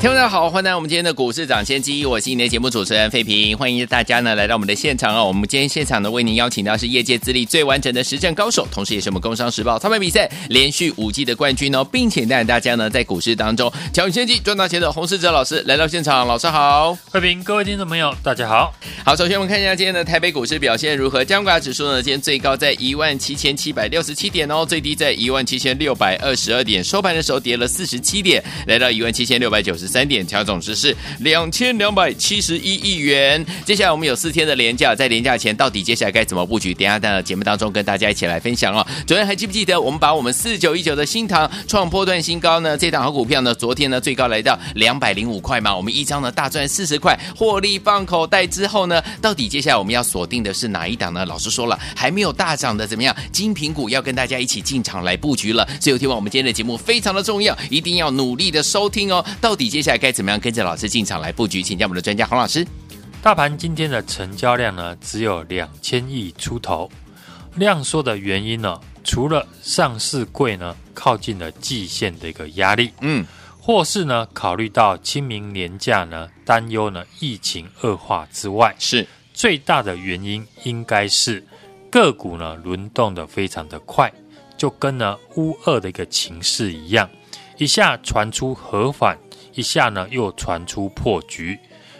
听众大家好，欢迎来到我们今天的股市抢先机，我是今天的节目主持人费平，欢迎大家呢来到我们的现场哦。我们今天现场呢为您邀请到是业界资历最完整的实战高手，同时也是我们工商时报操盘比赛连续五季的冠军哦，并且带领大家呢在股市当中抢先机赚大钱的洪世哲老师来到现场，老师好，费平，各位听众朋友大家好。好，首先我们看一下今天的台北股市表现如何？加权指数呢今天最高在一万七千七百六十七点哦，最低在一万七千六百二十二点，收盘的时候跌了四十七点，来到一万七千六百九十。三点调总值是两千两百七十一亿元。接下来我们有四天的连假，在连假前到底接下来该怎么布局？等下在节目当中跟大家一起来分享哦。昨天还记不记得我们把我们四九一九的新塘创波段新高呢？这档好股票呢，昨天呢最高来到两百零五块嘛，我们一张呢大赚四十块，获利放口袋之后呢，到底接下来我们要锁定的是哪一档呢？老师说了，还没有大涨的怎么样？精品股要跟大家一起进场来布局了。所以，听完我们今天的节目非常的重要，一定要努力的收听哦。到底接接下来该怎么样跟着老师进场来布局？请教我们的专家洪老师。大盘今天的成交量呢，只有两千亿出头。量缩的原因呢，除了上市柜呢靠近了季线的一个压力，嗯，或是呢考虑到清明年假呢担忧呢疫情恶化之外，是最大的原因应该是个股呢轮动的非常的快，就跟呢乌二的一个情势一样，一下传出和缓。一下呢，又传出破局。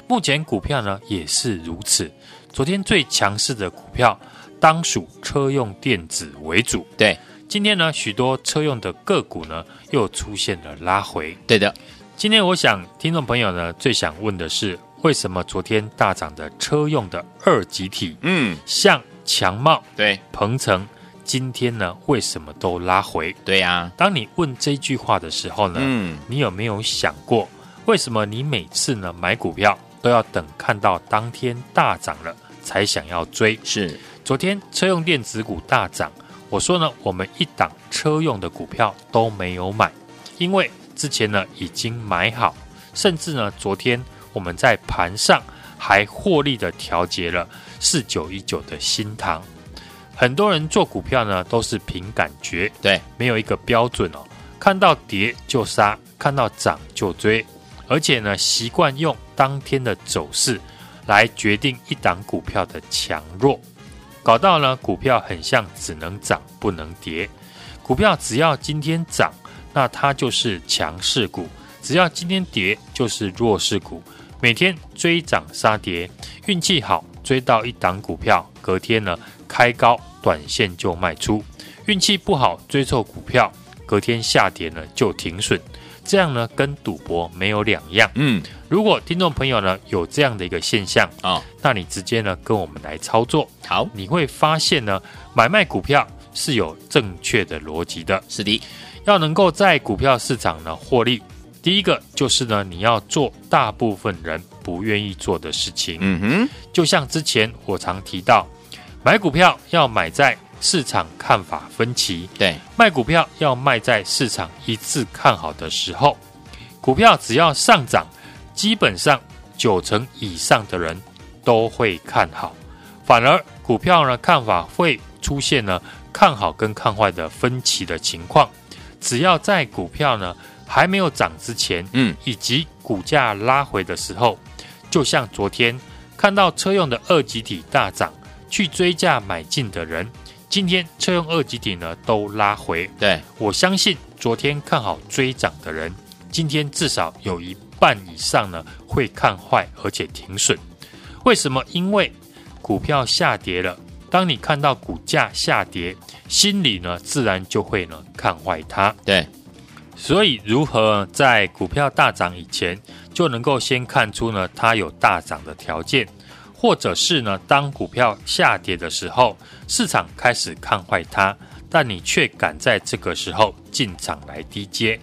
目前股票呢也是如此。昨天最强势的股票，当属车用电子为主。对，今天呢，许多车用的个股呢又出现了拉回。对的，今天我想听众朋友呢最想问的是，为什么昨天大涨的车用的二极体，嗯，像强茂、对，鹏程。今天呢，为什么都拉回？对呀、啊，当你问这句话的时候呢，嗯，你有没有想过，为什么你每次呢买股票都要等看到当天大涨了才想要追？是，昨天车用电子股大涨，我说呢，我们一档车用的股票都没有买，因为之前呢已经买好，甚至呢昨天我们在盘上还获利的调节了四九一九的新唐。很多人做股票呢，都是凭感觉，对，没有一个标准哦。看到跌就杀，看到涨就追，而且呢，习惯用当天的走势来决定一档股票的强弱，搞到呢，股票很像只能涨不能跌。股票只要今天涨，那它就是强势股；只要今天跌，就是弱势股。每天追涨杀跌，运气好追到一档股票，隔天呢开高。短线就卖出，运气不好追错股票，隔天下跌呢就停损，这样呢跟赌博没有两样。嗯，如果听众朋友呢有这样的一个现象啊，哦，那你直接呢跟我们来操作，好，你会发现呢买卖股票是有正确的逻辑的。是的，要能够在股票市场呢获利，第一个就是呢你要做大部分人不愿意做的事情。嗯哼，就像之前我常提到。买股票要买在市场看法分歧，对；卖股票要卖在市场一致看好的时候。股票只要上涨，基本上九成以上的人都会看好。反而股票呢，看法会出现呢看好跟看坏的分歧的情况。只要在股票呢还没有涨之前，嗯，以及股价拉回的时候，就像昨天看到车用的二极体大涨。去追价买进的人，今天车用二级体呢都拉回。对，我相信昨天看好追涨的人，今天至少有一半以上呢会看坏，而且停损。为什么？因为股票下跌了，当你看到股价下跌，心里呢自然就会呢看坏它。对，所以如何在股票大涨以前就能够先看出呢它有大涨的条件？或者是呢，当股票下跌的时候，市场开始看坏它，但你却敢在这个时候进场来低接，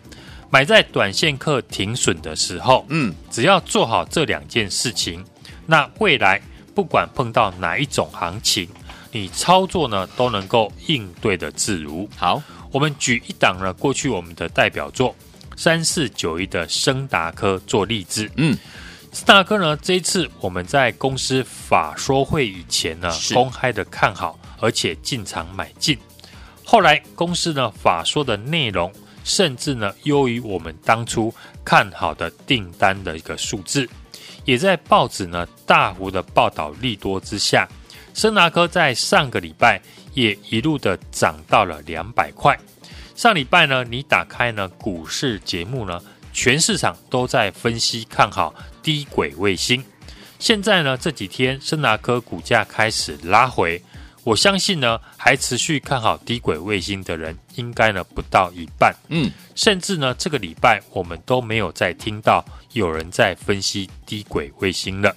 买在短线客停损的时候，嗯，只要做好这两件事情，那未来不管碰到哪一种行情，你操作呢都能够应对的自如。好，我们举一档呢，过去我们的代表作三四九一的升达科做例子。嗯，升达科呢，这一次我们在公司法说会以前呢，公开的看好，而且进场买进。后来公司呢法说的内容，甚至呢优于我们当初看好的订单的一个数字，也在报纸呢大幅的报道利多之下，森达科在上个礼拜也一路的涨到了两百块。上礼拜呢，你打开呢股市节目呢，全市场都在分析看好低轨卫星。现在呢这几天升达科股价开始拉回。我相信呢，还持续看好低轨卫星的人，应该呢不到一半。嗯，甚至呢，这个礼拜我们都没有再听到有人在分析低轨卫星了。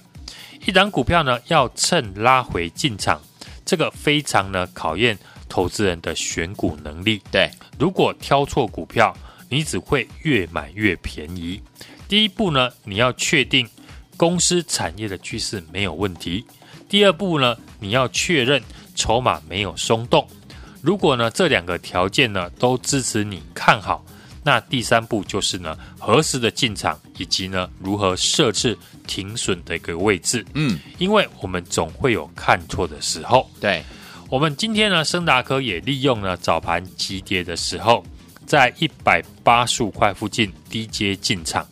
一档股票呢，要趁拉回进场，这个非常呢考验投资人的选股能力。对，如果挑错股票，你只会越买越便宜。第一步呢，你要确定公司产业的趋势没有问题。第二步呢，你要确认。筹码没有松动，如果呢这两个条件呢都支持你看好，那第三步就是呢何时的进场，以及呢如何设置停损的一个位置。嗯，因为我们总会有看错的时候。对，我们今天呢升达科也利用了早盘急跌的时候，在一百八十五块附近低阶进场，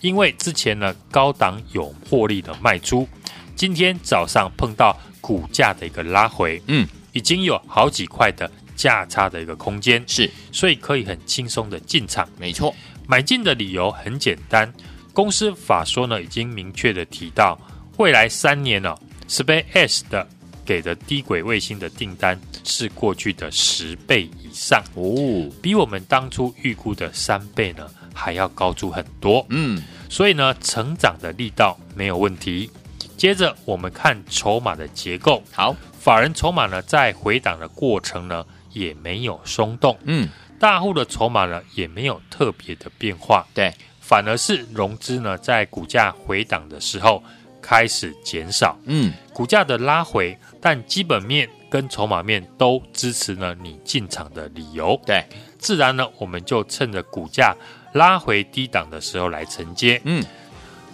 因为之前呢高档有获利的卖出，今天早上碰到。股价的一个拉回，嗯，已经有好几块的价差的一个空间，是，所以可以很轻松的进场。没错，买进的理由很简单，公司法说呢已经明确的提到，未来三年呢、哦、，SpaceX 的给的低轨卫星的订单是过去的十倍以上哦，比我们当初预估的三倍呢还要高出很多。嗯，所以呢，成长的力道没有问题。接着我们看筹码的结构，好，法人筹码呢在回档的过程呢也没有松动，嗯，大户的筹码呢也没有特别的变化，对，反而是融资呢在股价回档的时候开始减少，嗯，股价的拉回，但基本面跟筹码面都支持呢你进场的理由，对，自然呢我们就趁着股价拉回低档的时候来承接，嗯。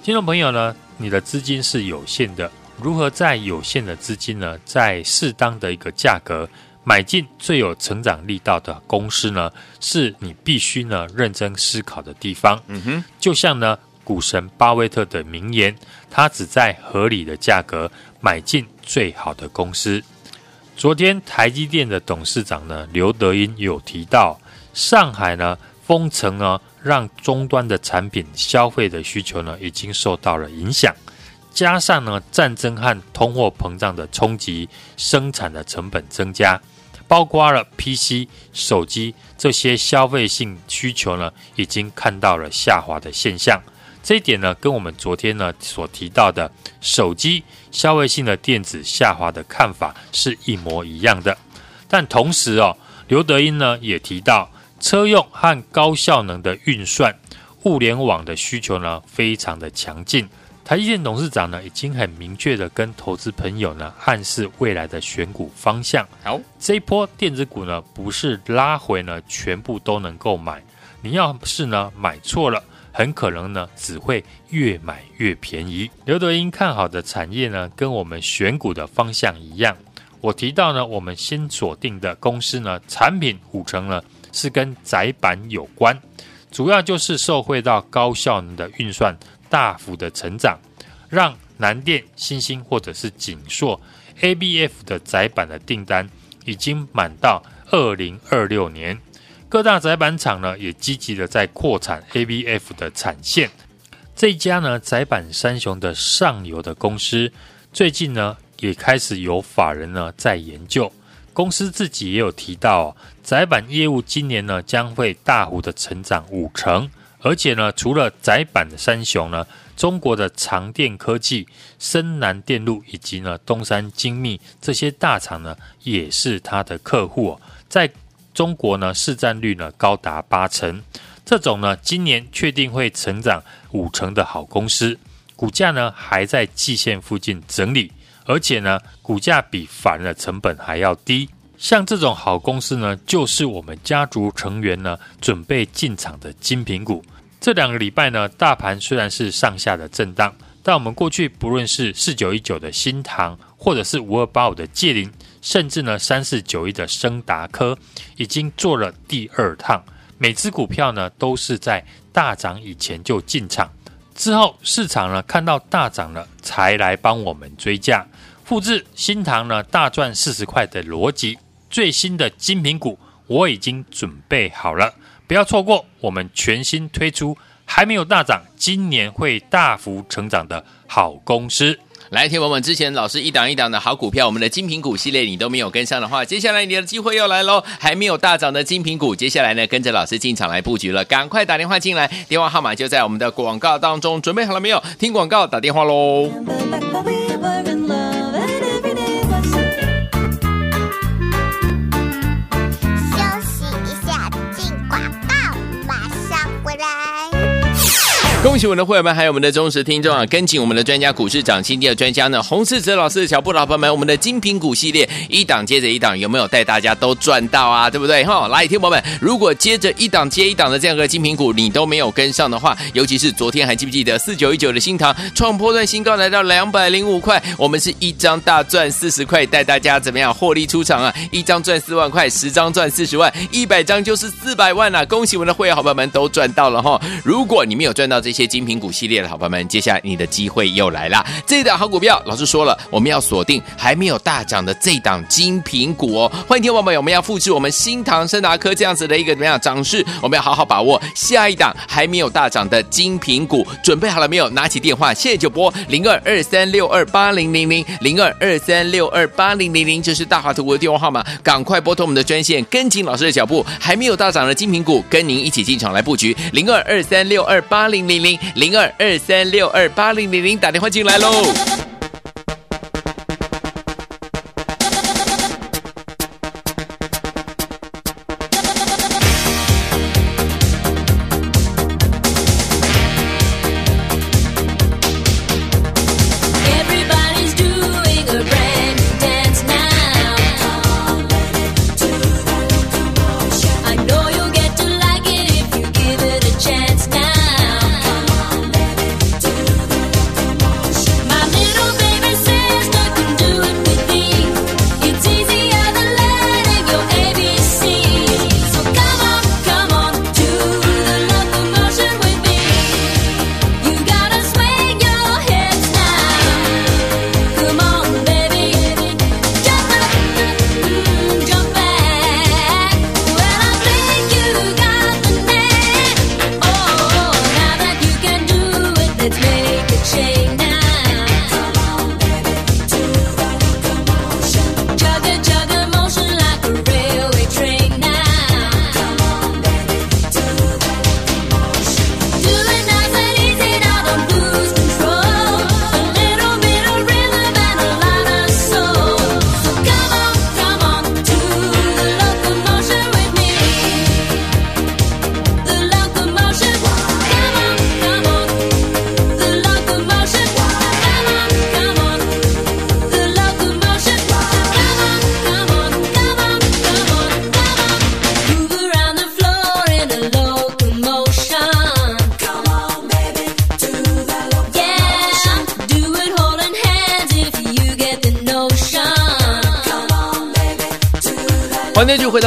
听众朋友呢，你的资金是有限的，如何在有限的资金呢，在适当的一个价格买进最有成长力道的公司呢？是你必须呢认真思考的地方。嗯哼，就像呢股神巴菲特的名言，他只在合理的价格买进最好的公司。昨天台积电的董事长呢刘德英有提到，上海呢封城呢。让终端的产品消费的需求呢，已经受到了影响，加上呢战争和通货膨胀的冲击，生产的成本增加，包括了 PC、手机这些消费性需求呢，已经看到了下滑的现象。这一点呢，跟我们昨天呢所提到的手机消费性的电子下滑的看法是一模一样的。但同时哦，刘德音呢也提到。车用和高效能的运算、物联网的需求呢，非常的强劲。台积电董事长呢，已经很明确的跟投资朋友呢，暗示未来的选股方向。好，这一波电子股呢，不是拉回呢，全部都能够买。你要是呢买错了，很可能呢，只会越买越便宜。刘德英看好的产业呢，跟我们选股的方向一样。我提到呢，我们先锁定的公司呢，产品五成呢。是跟窄板有关，主要就是受惠到高效能的运算大幅的成长，让南电、新兴或者是景硕 ABF 的窄板的订单已经满到二零二六年。各大窄板厂呢也积极的在扩产 ABF 的产线。这家呢窄板三雄的上游的公司，最近呢也开始有法人呢在研究。公司自己也有提到哦，窄板业务今年呢将会大幅的成长五成，而且呢，除了窄板的三雄呢，中国的长电科技、深南电路以及呢东山精密这些大厂呢，也是它的客户哦，在中国呢市占率呢高达八成，这种呢今年确定会成长五成的好公司，股价呢还在季线附近整理。而且呢，股价比法人的成本还要低。像这种好公司呢，就是我们家族成员呢准备进场的精品股。这两个礼拜呢，大盘虽然是上下的震荡，但我们过去不论是四九一九的新唐，或者是五二八五的界霖，甚至呢三四九一的升达科，已经做了第二趟。每支股票呢都是在大涨以前就进场，之后市场呢看到大涨了，才来帮我们追价，复制新塘呢大赚四十块的逻辑。最新的精品股，我已经准备好了，不要错过我们全新推出还没有大涨，今年会大幅成长的好公司。来，听我们之前老师一档一档的好股票，我们的精品股系列你都没有跟上的话，接下来你的机会又来喽！还没有大涨的精品股，接下来呢，跟着老师进场来布局了，赶快打电话进来，电话号码就在我们的广告当中，准备好了没有？听广告打电话喽！恭喜我们的会员们，还有我们的忠实听众啊！跟紧我们的专家股市涨新低的专家呢，洪世哲老师的脚步，老朋友们，我们的精品股系列一档接着一档，有没有带大家都赚到啊？对不对？哈，来，听友们，如果接着一档接一档的这样个精品股，你都没有跟上的话，尤其是昨天还记不记得四九一九的新塘创波段新高来到两百零五块，我们是一张大赚四十块，带大家怎么样获利出场啊？一张赚四万块，十张赚四十万，一百张就是四百万啊！恭喜我们的会员好朋友们都赚到了哈！如果你没有赚到这，一些精品股系列的好朋友们，接下来你的机会又来了。这一档好股票，老师说了，我们要锁定还没有大涨的这档精品股哦。欢迎听众朋友们，我们要复制我们新唐、升达科这样子的一个怎么样涨势？我们要好好把握下一档还没有大涨的精品股。准备好了没有？拿起电话，现在就拨零二二三六二八零零零零二二三六二八零零零，这是大华图的电话号码，赶快拨通我们的专线，跟紧老师的脚步，还没有大涨的精品股，跟您一起进场来布局零二二三六二八零零。零零二二三六二八零零零，打电话进来喽。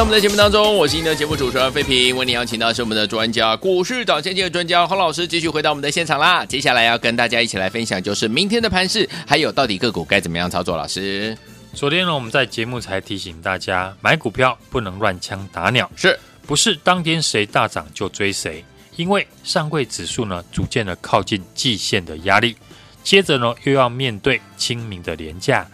我们的节目当中，我是您的节目主持人费平。为您邀请到是我们的专家，股市涨先机的专家洪老师，继续回到我们的现场啦。接下来要跟大家一起来分享，就是明天的盘势，还有到底个股该怎么样操作。老师，昨天呢，我们在节目才提醒大家，买股票不能乱枪打鸟，是不是当天谁大涨就追谁？因为上柜指数呢，逐渐的靠近季线的压力，接着呢，又要面对清明的廉价，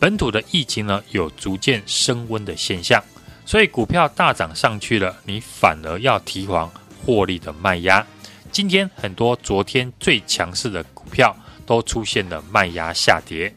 本土的疫情呢，有逐渐升温的现象。所以股票大涨上去了，你反而要提防获利的卖压。今天很多昨天最强势的股票都出现了卖压下跌，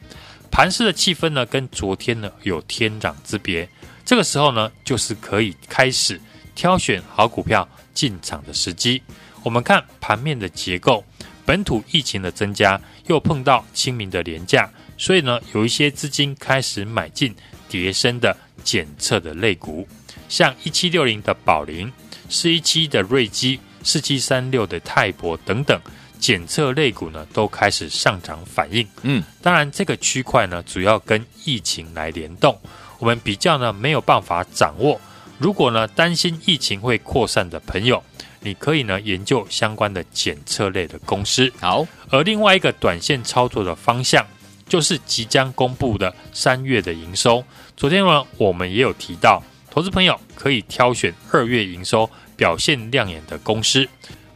盘势的气氛呢跟昨天呢有天壤之别。这个时候呢，就是可以开始挑选好股票进场的时机。我们看盘面的结构，本土疫情的增加，又碰到清明的廉价，所以呢，有一些资金开始买进跌深的检测的类股，像一七六零的宝林、四一七的瑞基、四七三六的泰博等等检测类股呢，都开始上涨反应。嗯，当然这个区块呢，主要跟疫情来联动，我们比较呢没有办法掌握。如果呢担心疫情会扩散的朋友，你可以呢研究相关的检测类的公司。好，而另外一个短线操作的方向，就是即将公布的三月的营收。昨天呢我们也有提到，投资朋友可以挑选二月营收表现亮眼的公司，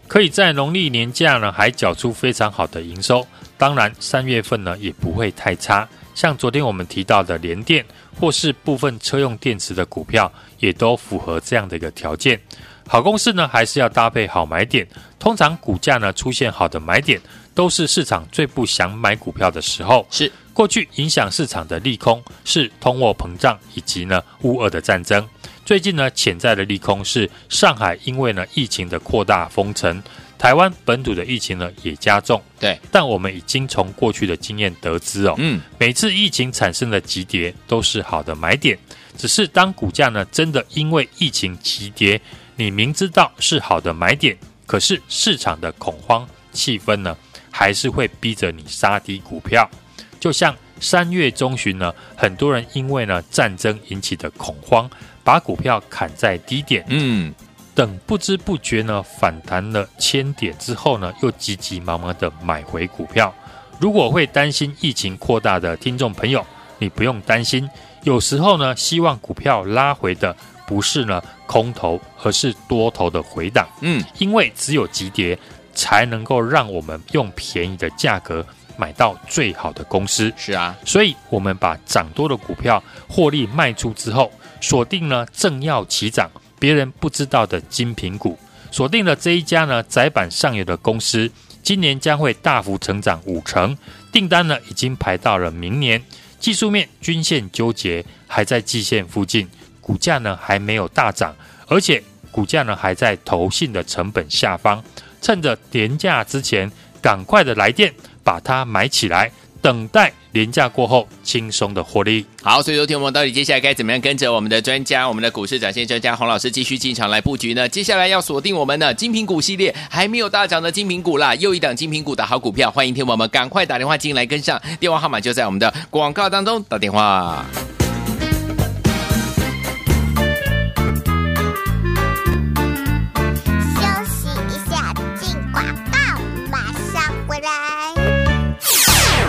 可以在农历年假呢还缴出非常好的营收。当然三月份呢也不会太差。像昨天我们提到的联电，或是部分车用电池的股票，也都符合这样的一个条件。好公司呢，还是要搭配好买点。通常股价呢出现好的买点，都是市场最不想买股票的时候。是过去影响市场的利空是通货膨胀以及呢乌俄的战争。最近呢潜在的利空是上海因为呢疫情的扩大封城。台湾本土的疫情呢也加重，对，但我们已经从过去的经验得知哦，嗯，每次疫情产生的急跌都是好的买点，只是当股价呢真的因为疫情急跌，你明知道是好的买点，可是市场的恐慌气氛呢还是会逼着你杀低股票，就像三月中旬呢，很多人因为呢战争引起的恐慌，把股票砍在低点，嗯。等不知不觉呢反弹了千点之后呢，又急急忙忙的买回股票。如果会担心疫情扩大的听众朋友，你不用担心。有时候呢，希望股票拉回的不是呢空头，而是多头的回档。嗯，因为只有急跌，才能够让我们用便宜的价格买到最好的公司。是啊，所以我们把涨多的股票获利卖出之后，锁定了正要起涨。别人不知道的精品股，锁定了这一家呢，窄板上游的公司，今年将会大幅成长五成，订单呢已经排到了明年。技术面均线纠结，还在季线附近，股价呢还没有大涨，而且股价呢还在投信的成本下方，趁着廉价之前，赶快的来电把它买起来，等待。连假过后，轻松的获利。好，所以说，听我们到底接下来该怎么样跟着我们的专家，我们的股市展现专家洪老师继续进场来布局呢？接下来要锁定我们的精品股系列，还没有大涨的精品股啦，又一档精品股的好股票，欢迎听我们赶快打电话进来跟上，电话号码就在我们的广告当中，打电话。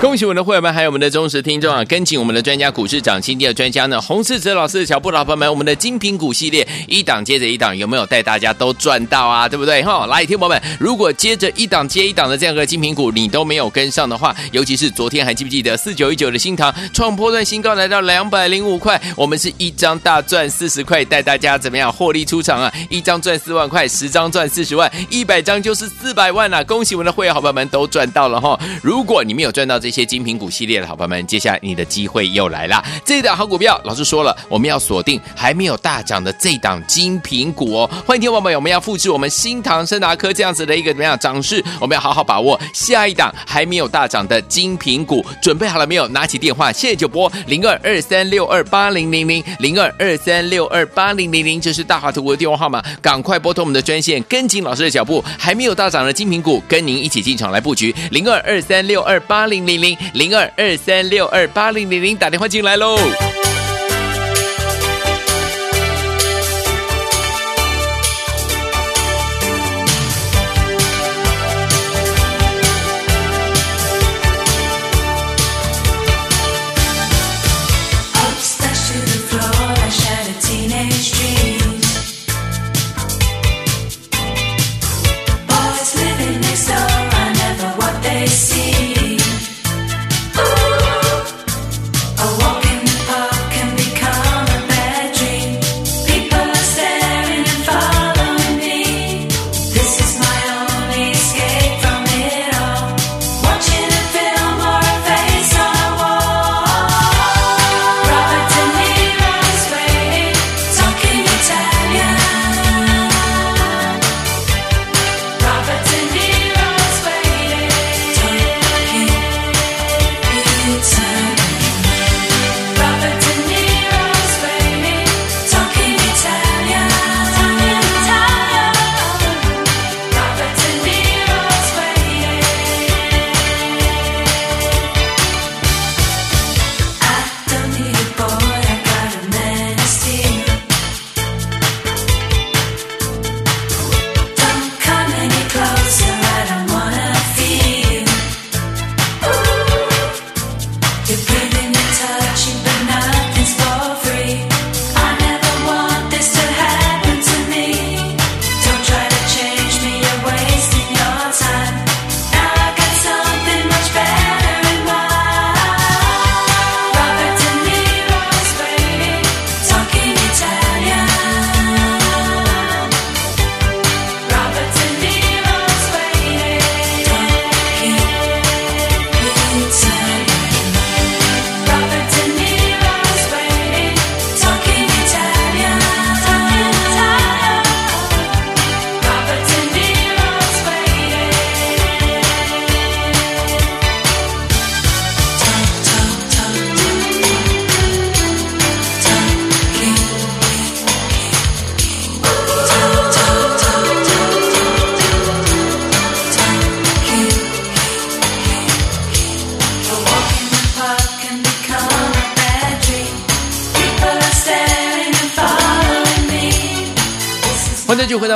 恭喜我们的会员们，还有我们的忠实听众啊！跟紧我们的专家，股市涨新低的专家呢，洪世哲老师小布，老朋友们，我们的精品股系列一档接着一档，有没有带大家都赚到啊？对不对？哈，来，听友们，如果接着一档接一档的这样一个精品股，你都没有跟上的话，尤其是昨天还记不记得四九一九的新塘创波段新高，来到两百零五块，我们是一张大赚四十块，带大家怎么样获利出场啊？一张赚四万块，十张赚四十万，一百张就是四百万了，啊！恭喜我们的会员好朋友们都赚到了哈！如果你没有赚到这些，些精品股系列的好朋友们，接下来你的机会又来了。这一档好股票，老师说了，我们要锁定还没有大涨的这档精品股哦。欢迎听众朋友们，我们要复制我们新唐生达科这样子的一个怎么样涨势？我们要好好把握下一档还没有大涨的精品股。准备好了没有？拿起电话，现在就拨零二二三六二八零零零零二二三六二八零零零，这是大华图的电话号码，赶快拨通我们的专线，跟紧老师的脚步，还没有大涨的精品股，跟您一起进场来布局零二二三六二八零零零。零二二三六二八零零零，打电话进来喽。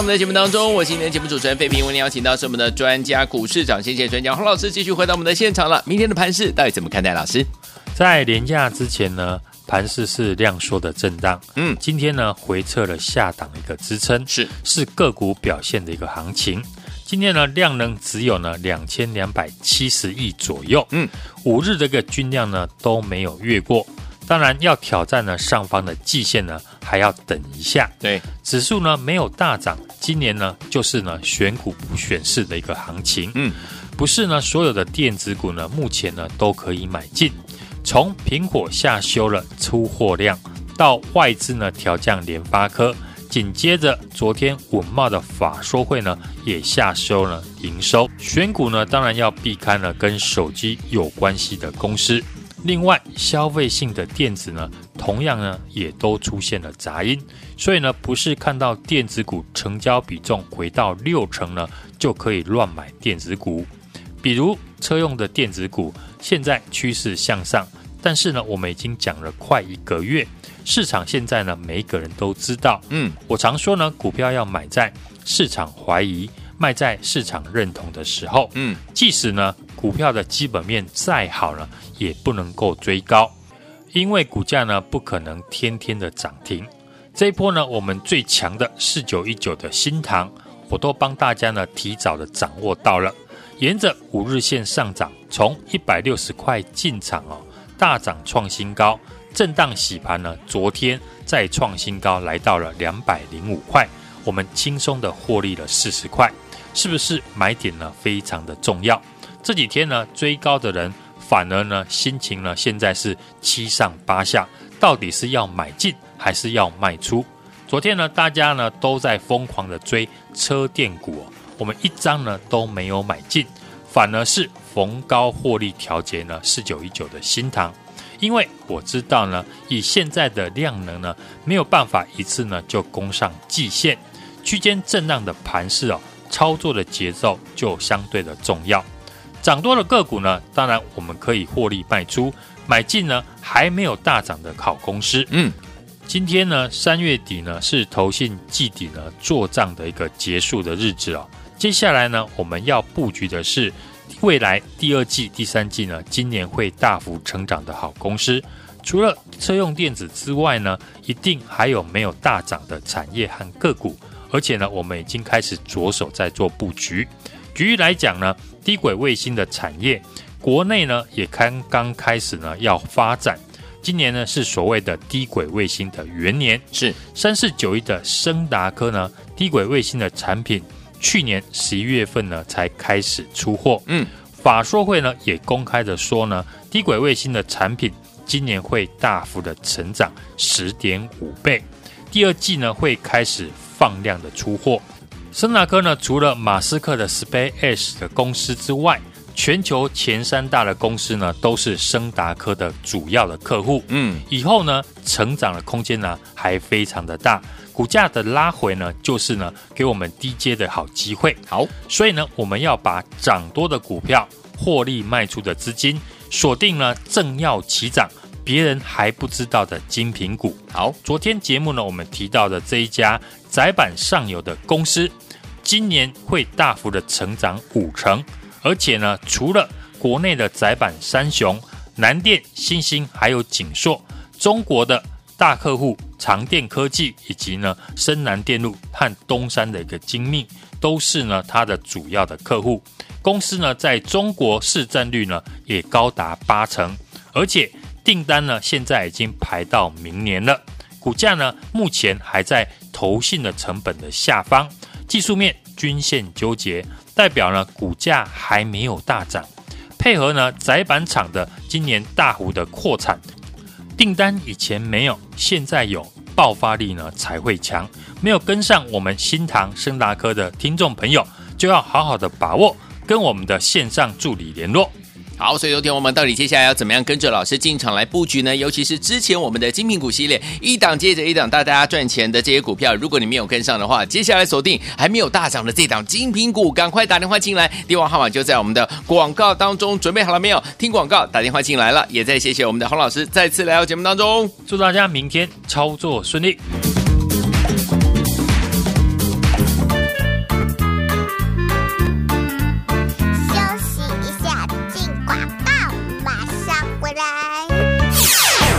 们的节目当中，我是今天的节目主持人费平，为您邀请到是我们的专家股市长，谢谢专家洪老师，继续回到我们的现场了。明天的盘市到底怎么看待？老师，在连假之前呢，盘势是量缩的震荡，嗯，今天呢回撤了下档一个支撑，是是个股表现的一个行情。今天呢量能只有呢两千两百七十亿左右，嗯，五日这个均量呢都没有越过。当然，要挑战呢上方的季线呢，还要等一下。对，指数呢没有大涨，今年呢就是呢选股不选市的一个行情。嗯，不是呢所有的电子股呢目前呢都可以买进。从苹果下修了出货量，到外资呢调降联发科，紧接着昨天稳懋的法说会呢也下修了营收。选股呢当然要避开了跟手机有关系的公司。另外，消费性的电子呢，同样呢也都出现了杂音，所以呢，不是看到电子股成交比重回到六成呢，就可以乱买电子股。比如车用的电子股，现在趋势向上，但是呢，我们已经讲了快一个月，市场现在呢，每一个人都知道，嗯，我常说呢，股票要买在市场怀疑。卖在市场认同的时候，嗯，即使呢股票的基本面再好呢，也不能够追高，因为股价呢不可能天天的涨停。这一波呢，我们最强的四九一九的新塘，我都帮大家呢提早的掌握到了，沿着五日线上涨，从一百六十块进场哦，大涨创新高，震荡洗盘呢，昨天再创新高，来到了两百零五块，我们轻松的获利了四十块。是不是买点呢？非常的重要。这几天呢，追高的人反而呢，心情呢，现在是七上八下，到底是要买进还是要卖出？昨天呢，大家呢都在疯狂的追车电股，我们一张呢都没有买进，反而是逢高获利调节呢四九一九的新塘，因为我知道呢，以现在的量能呢，没有办法一次呢就攻上季线，区间震荡的盘势哦。操作的节奏就相对的重要，涨多的个股呢，当然我们可以获利卖出，买进呢还没有大涨的好公司。嗯，今天呢三月底呢是投信季底呢做账的一个结束的日子哦。接下来呢我们要布局的是未来第二季、第三季呢今年会大幅成长的好公司。除了车用电子之外呢，一定还有没有大涨的产业和个股。而且呢，我们已经开始着手在做布局。举例来讲呢，低轨卫星的产业，国内呢也刚刚开始呢要发展。今年呢是所谓的低轨卫星的元年，是三四九一的升达科呢，低轨卫星的产品，去年十一月份呢才开始出货。嗯，法说会呢也公开的说呢，低轨卫星的产品今年会大幅的成长十点五倍，第二季呢会开始。放量的出货，森达科呢，除了马斯克的 SpaceX 的公司之外，全球前三大的公司呢，都是森达科的主要的客户。嗯，以后呢，成长的空间呢，还非常的大。股价的拉回呢，就是呢，给我们低阶的好机会。好，所以呢，我们要把涨多的股票获利卖出的资金，锁定了正要起涨。别人还不知道的精品股。好，昨天节目呢，我们提到的这一家窄板上游的公司，今年会大幅的成长五成，而且呢，除了国内的窄板三雄南电、新兴，还有景硕，中国的大客户长电科技以及呢深南电路和东山的一个精密，都是呢它的主要的客户。公司呢在中国市占率呢也高达八成，而且。订单呢，现在已经排到明年了。股价呢，目前还在投信的成本的下方，技术面均线纠结，代表呢股价还没有大涨。配合呢窄板厂的今年大幅的扩产，订单以前没有，现在有，爆发力呢才会强。没有跟上我们新唐升达科的听众朋友，就要好好的把握，跟我们的线上助理联络。好，所以昨天我们到底接下来要怎么样跟着老师进场来布局呢？尤其是之前我们的精品股系列，一档接着一档带大家赚钱的这些股票，如果你没有跟上的话，接下来锁定还没有大涨的这档精品股，赶快打电话进来，电话号码就在我们的广告当中，准备好了没有？听广告打电话进来了，也再谢谢我们的洪老师再次来到节目当中，祝大家明天操作顺利。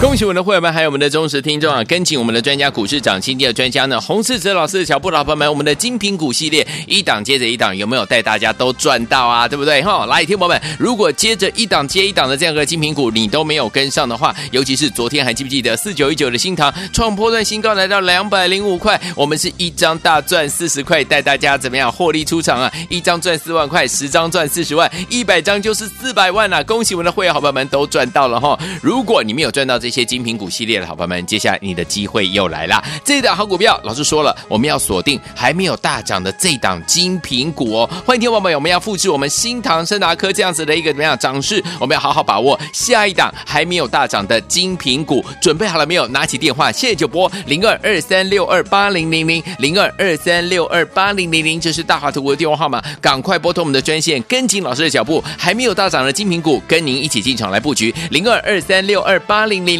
恭喜我们的会员们，还有我们的忠实听众啊！跟紧我们的专家股市长新低的专家呢，洪世哲老师的脚步，老朋友们，我们的精品股系列一档接着一档，有没有带大家都赚到啊？对不对？哈，来，听友们，如果接着一档接一档的这样个精品股，你都没有跟上的话，尤其是昨天还记不记得四九一九的新塘创波段新高来到两百零五块，我们是一张大赚四十块，带大家怎么样获利出场啊？一张赚四万块，十张赚四十万，一百张就是四百万啊！恭喜我们的会员好朋友们都赚到了哈！如果你没有赚到这，一些精品股系列的好朋友们，接下来你的机会又来了。这一档好股票，老师说了，我们要锁定还没有大涨的这档精品股哦。欢迎听众朋友们，我们要复制我们新唐生达科这样子的一个怎么样涨势？我们要好好把握下一档还没有大涨的精品股。准备好了没有？拿起电话，现在就拨零二二三六二八零零零零二二三六二八零零零，这是大华图的电话号码，赶快拨通我们的专线，跟紧老师的脚步，还没有大涨的精品股，跟您一起进场来布局零二二三六二八零零。